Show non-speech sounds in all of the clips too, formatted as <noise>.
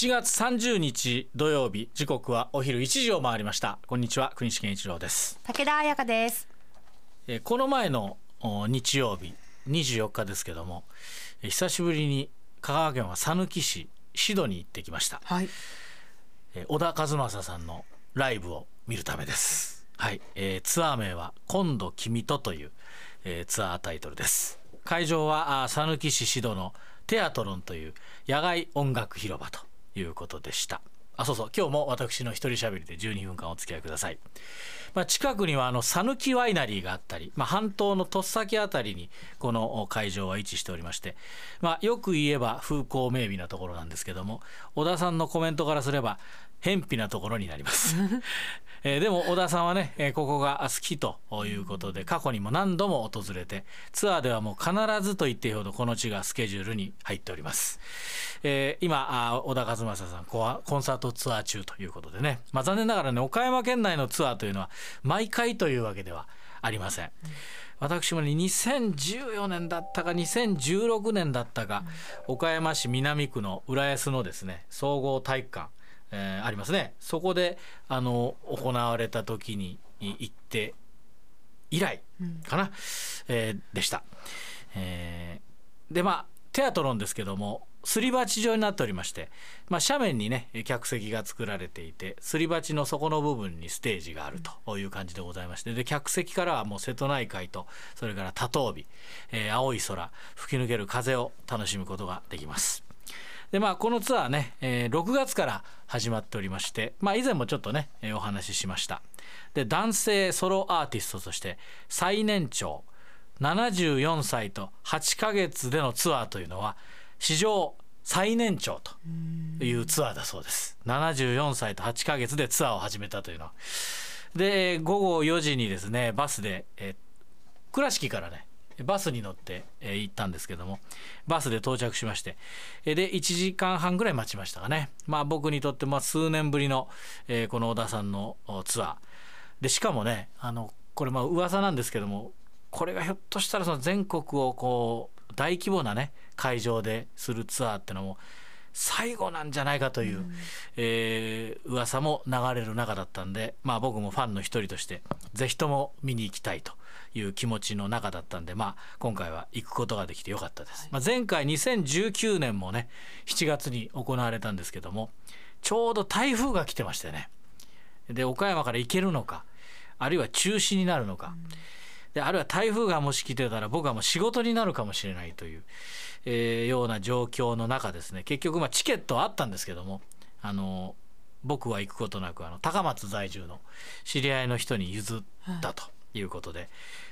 7月30日土曜日時刻はお昼1時を回りました。こんにちは国士健一郎です。武田彩香です。えーこの前のお日曜日24日ですけどもえー久しぶりに香川県は讃岐市シドに行ってきました、はい。えー小田和正さんのライブを見るためです。はい、えーツアー名は今度君とという、えーツアータイトルです。会場はあー讃岐市シドのテアトロンという野外音楽広場ということでした。あそうそう。今日も私の一人喋りで12分間お付き合いください。まあ、近くにはあの讃岐ワイナリーがあったり、まあ、半島のとっさきあたりにこの会場は位置しておりまして、まあ、よく言えば風光明媚なところなんですけども小田さんのコメントからすれば偏僻なところになります、えーでも小田さんはね、えーここが好きということで過去にも何度も訪れてツアーではもう必ずと言っていいほどこの地がスケジュールに入っております、えー今あー小田和正さんコアコンサートツアー中ということでね、まあ、残念ながらね岡山県内のツアーというのは毎回というわけではありません、私もね2014年だったか2016年だったか、岡山市南区の浦安のですね総合体育館、えーありますね。そこであの行われた時に行って以来かな、えーでした、えーでまあテアトロンですけどもすり鉢状になっておりまして、まあ、斜面にね客席が作られていてすり鉢の底の部分にステージがあるという感じでございましてで客席からはもう瀬戸内海とそれから多島美、えー青い空吹き抜ける風を楽しむことができます。でまあこのツアーね、えー6月から始まっておりまして、まあ、以前もちょっとね、えーお話ししました。で男性ソロアーティストとして最年長74歳と8ヶ月でのツアーというのは史上最年長というツアーだそうです。74歳と8ヶ月でツアーを始めたというのは。で午後4時にですねバスで、えー倉敷からねバスに乗って、えー行ったんですけどもバスで到着しましてえで1時間半ぐらい待ちましたかね。まあ僕にとってまあ数年ぶりの、えーこの小田さんのツアー。でしかもねあのこれまあ噂なんですけどもこれがひょっとしたらその全国をこう大規模なね会場でするツアーってのも最後なんじゃないかという、えー噂も流れる中だったんで、まあ、僕もファンの一人としてぜひとも見に行きたいという気持ちの中だったんで、まあ、今回は行くことができてよかったです。まあ、前回2019年もね7月に行われたんですけどもちょうど台風が来てましてね。で岡山から行けるのかあるいは中止になるのか、であるいは台風がもし来てたら僕はもう仕事になるかもしれないという、えーような状況の中ですね。結局まあチケットはあったんですけどもあの僕は行くことなくあの高松在住の知り合いの人に譲ったということで、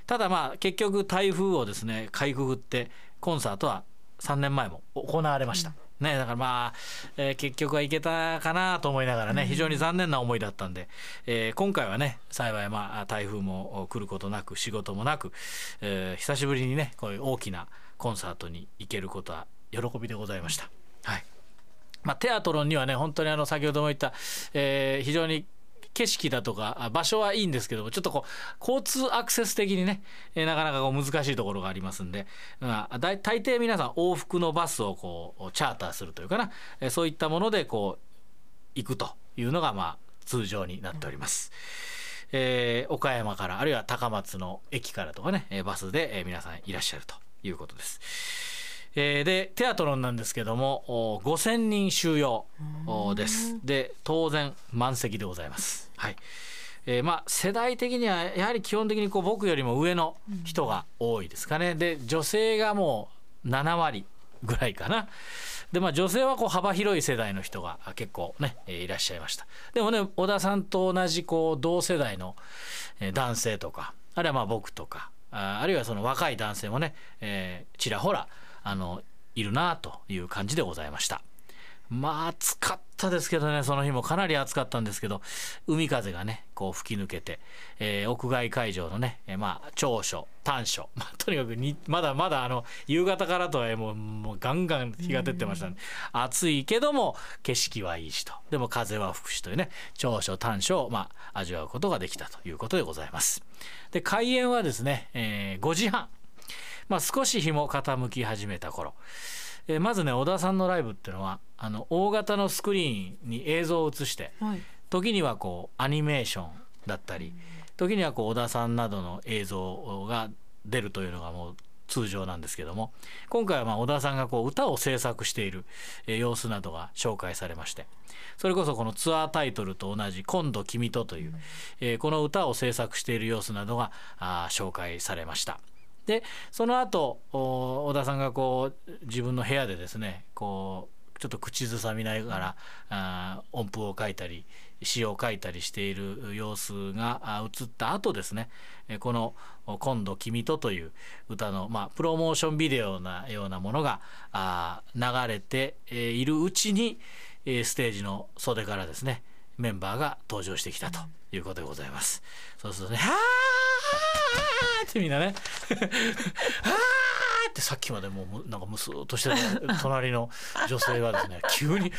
ただまあ結局台風をですねかいくぐってコンサートは3年前も行われました。ね、だからまあ、えー結局は行けたかなと思いながらね非常に残念な思いだったんで、えー今回はね幸いまあ台風も来ることなく仕事もなく、えー久しぶりにねこういう大きなコンサートに行けることは喜びでございました。はいまあ、テアトロンにはね本当にあの先ほども言った、えー非常に景色だとか場所はいいんですけどもちょっとこう交通アクセス的にね、えなかなかこう難しいところがありますんで、まあ、大抵皆さん往復のバスをこうチャーターするというかな、えそういったものでこう行くというのがまあ通常になっております。えー岡山からあるいは高松の駅からとかねバスで皆さんいらっしゃるということです。えーでテアトロンなんですけどもお5,000人収容おですで当然満席でございます。はいえーまあ世代的にはやはり基本的にこう僕よりも上の人が多いですかね。で女性がもう7割ぐらいかな。でまあ女性はこう幅広い世代の人があ結構ね、えーいらっしゃいました。でもね小田さんと同じこう同世代のえー男性とかあるいはまあ僕とかああるいはその若い男性もね、えーちらほらあのいるなという感じでございました。まあ暑かったですけどねその日もかなり暑かったんですけど海風がねこう吹き抜けて、えー屋外会場のね、えーまあ長所短所、<laughs> まあ、とにかくにまだまだあの夕方からとはもうもうガンガン日が照ってましたね暑いけども景色はいいしとでも風は吹くしというね長所短所をまあ味わうことができたということでございます。で開演はですね、えー5時半まあ、少し日も傾き始めた頃、えーまずね小田さんのライブっていうのはあの大型のスクリーンに映像を映してはい。時にはこうアニメーションだったり時にはこう小田さんなどの映像が出るというのがもう通常なんですけども今回はまあ小田さんがこう歌を制作しているえー様子などが紹介されましてそれこそこのツアータイトルと同じ「今度君と」という、えーこの歌を制作している様子などがあー紹介されました。でその後小田さんがこう自分の部屋でですねこうちょっと口ずさみながらあ音符を書いたり詩を書いたりしている様子が映った後ですねこの「今度君と」という歌の、まあ、プロモーションビデオなようなものがあ流れているうちに、ステージの袖からですねメンバーが登場してきたということでございます。そうするとね「はーってみんなね「<laughs> あーってさっきまでもうなんかムスっとしてた隣の女性がですね急に「あー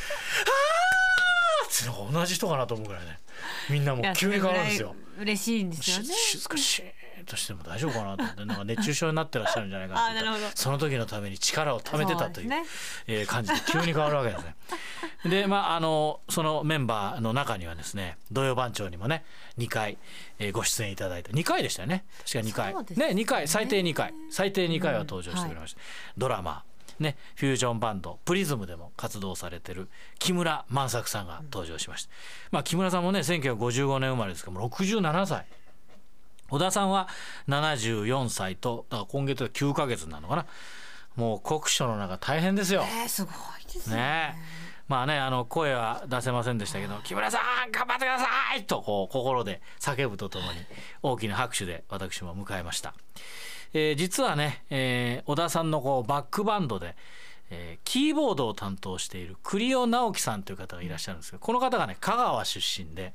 ってなんか同じ人かなと思うぐらいね。みんなもう急に変わるんですよ。嬉しいんですよね。し静かにシーンとしても大丈夫かなと思ってなんか熱中症になってらっしゃるんじゃないか <laughs> なとその時のために力を貯めてたというそうね。えー感じで急に変わるわけですね。でまああのそのメンバーの中にはですね土曜番長にもね2回、えーご出演いただいて2回でしたよね。確か2回。そうですね。2回。最低2回。最低2回は登場してくれました、ドラマね、フュージョンバンドプリズムでも活動されてる木村万作さんが登場しました、まあ、木村さんもね1955年生まれですからもう67歳小田さんは74歳とだから今月で9ヶ月なのかなもう酷暑の中大変ですよ。えー、すごいですねねまあねあの声は出せませんでしたけど「木村さん頑張ってください!」とこう心で叫ぶとともに大きな拍手で私も迎えました。えー実はね、えー小田さんのこうバックバンドで、えーキーボードを担当している栗尾直樹さんという方がいらっしゃるんですけどこの方がね香川出身で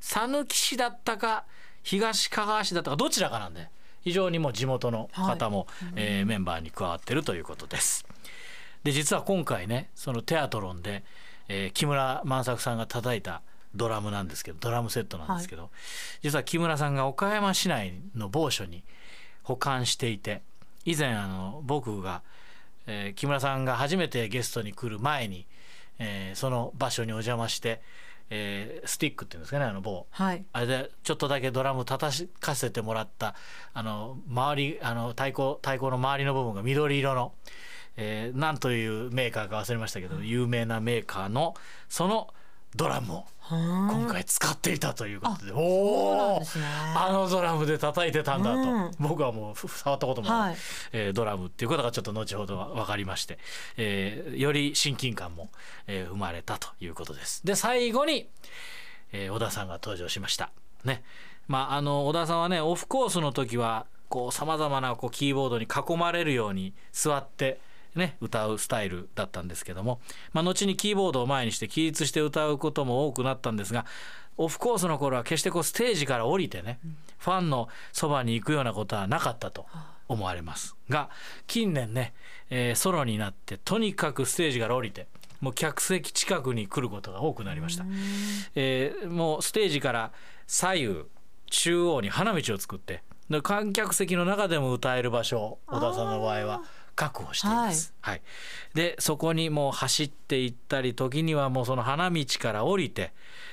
讃岐市だったか東香川市だったかどちらかなんで非常にもう地元の方も、えーメンバーに加わってるということです。で実は今回ねそのテアトロンで、えー木村万作さんが叩いたドラムなんですけどドラムセットなんですけど、実は木村さんが岡山市内の某所に保管していて以前あの僕が、えー木村さんが初めてゲストに来る前に、えーその場所にお邪魔して、えースティックっていうんですかねあの棒はい。あれでちょっとだけドラム叩かせてもらったあの周りあの太鼓太鼓の周りの部分が緑色の、えー、なんというメーカーか忘れましたけど有名なメーカーのそのドラムを今回使っていたということで、おおあのドラムで叩いてたんだと、うん。僕はもうふ触ったこともない、はい。えードラムっていうことがちょっと後ほど分かりまして、えーより親近感も、えー生まれたということです。で最後に、えー小田さんが登場しました。ね。まあ、あの小田さんはねオフコースの時はさまざまなこうキーボードに囲まれるように座って、ね、歌うスタイルだったんですけども、まあ、後にキーボードを前にして起立して歌うことも多くなったんですがオフコースの頃は決してこうステージから降りてね、ファンのそばに行くようなことはなかったと思われますが近年ね、えーソロになってとにかくステージから降りてもう客席近くに来ることが多くなりました。えーもうステージから左右中央に花道を作ってで観客席の中でも歌える場所を小田さんの場合は確保しています。はいでそこにもう走っていったり時にはもうその花道から降りて、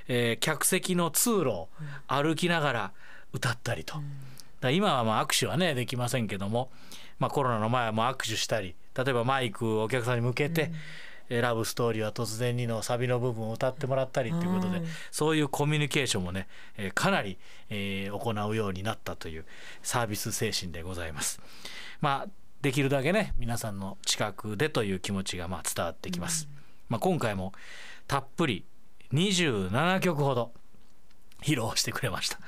えー客席の通路を歩きながら歌ったりと。だから今はまあ握手はねできませんけども、まあ、コロナの前はもう握手したり例えばマイクをお客さんに向けて「えーラブストーリーは突然に」のサビの部分を歌ってもらったりっていうことで、うんそういうコミュニケーションもね、えーかなり、えー行うようになったというサービス精神でございます。まあできるだけね皆さんの近くでという気持ちがまあ伝わってきます。まあ、今回もたっぷり27曲ほど披露してくれました、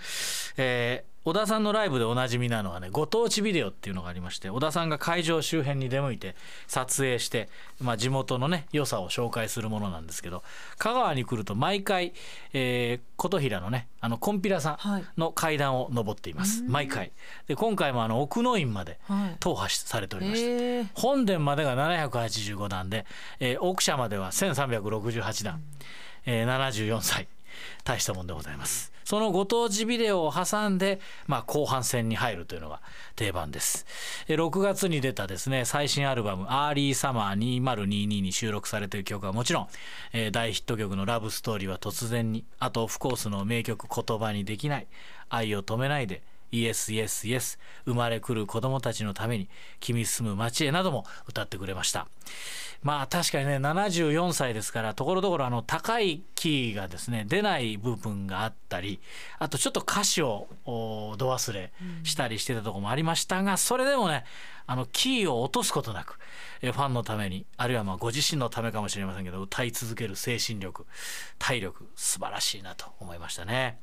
えー小田さんのライブでおなじみなのはねご当地ビデオっていうのがありまして小田さんが会場周辺に出向いて撮影して、まあ、地元のね良さを紹介するものなんですけど香川に来ると毎回、えー琴平のねあのコンピラさはい。んの階段を登っています、毎回。で今回もあの奥の院まではい。踏破しされておりました、えー。本殿までが785段で、えー奥社までは1368段、えー74歳大したもんでございます。そのご当地ビデオを挟んで、まあ、後半戦に入るというのが定番です。え6月に出たですね最新アルバム「アーリーサマー2022」に収録されている曲はもちろん、えー大ヒット曲の「ラブストーリーは突然に」あとオフコースの名曲「言葉にできない」「愛を止めないで」イエスイエスイエス生まれくる子供たちのために君住む街へなども歌ってくれましたまあ確かにね74歳ですからところどころあの高いキーがですね出ない部分があったりあとちょっと歌詞をおど忘れしたりしてたとこもありましたがそれでもねあのキーを落とすことなくファンのためにあるいはまあご自身のためかもしれませんけど歌い続ける精神力体力素晴らしいなと思いましたね。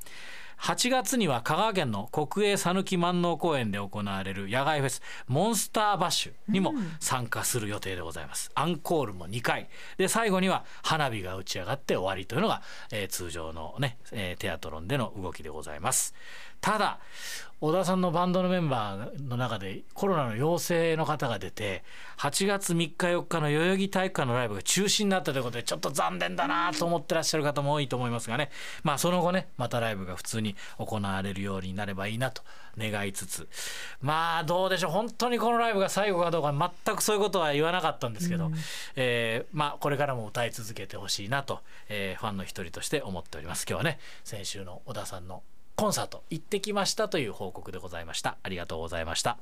8月には香川県の国営讃岐万能公園で行われる野外フェスモンスターバッシュにも参加する予定でございます、アンコールも2回。で最後には花火が打ち上がって終わりというのが、えー通常のね、えーテアトロンでの動きでございますただ小田さんのバンドのメンバーの中でコロナの陽性の方が出て8月3日4日の代々木体育館のライブが中止になったということでちょっと残念だなと思ってらっしゃる方も多いと思いますがね。まあその後ねまたライブが普通に行われるようになればいいなと願いつつ。まあどうでしょう。本当にこのライブが最後かどうか全くそういうことは言わなかったんですけど、えーまあこれからも歌い続けてほしいなと、えーファンの一人として思っております。今日はね先週の小田さんのコンサート行ってきましたという報告でございました。ありがとうございました。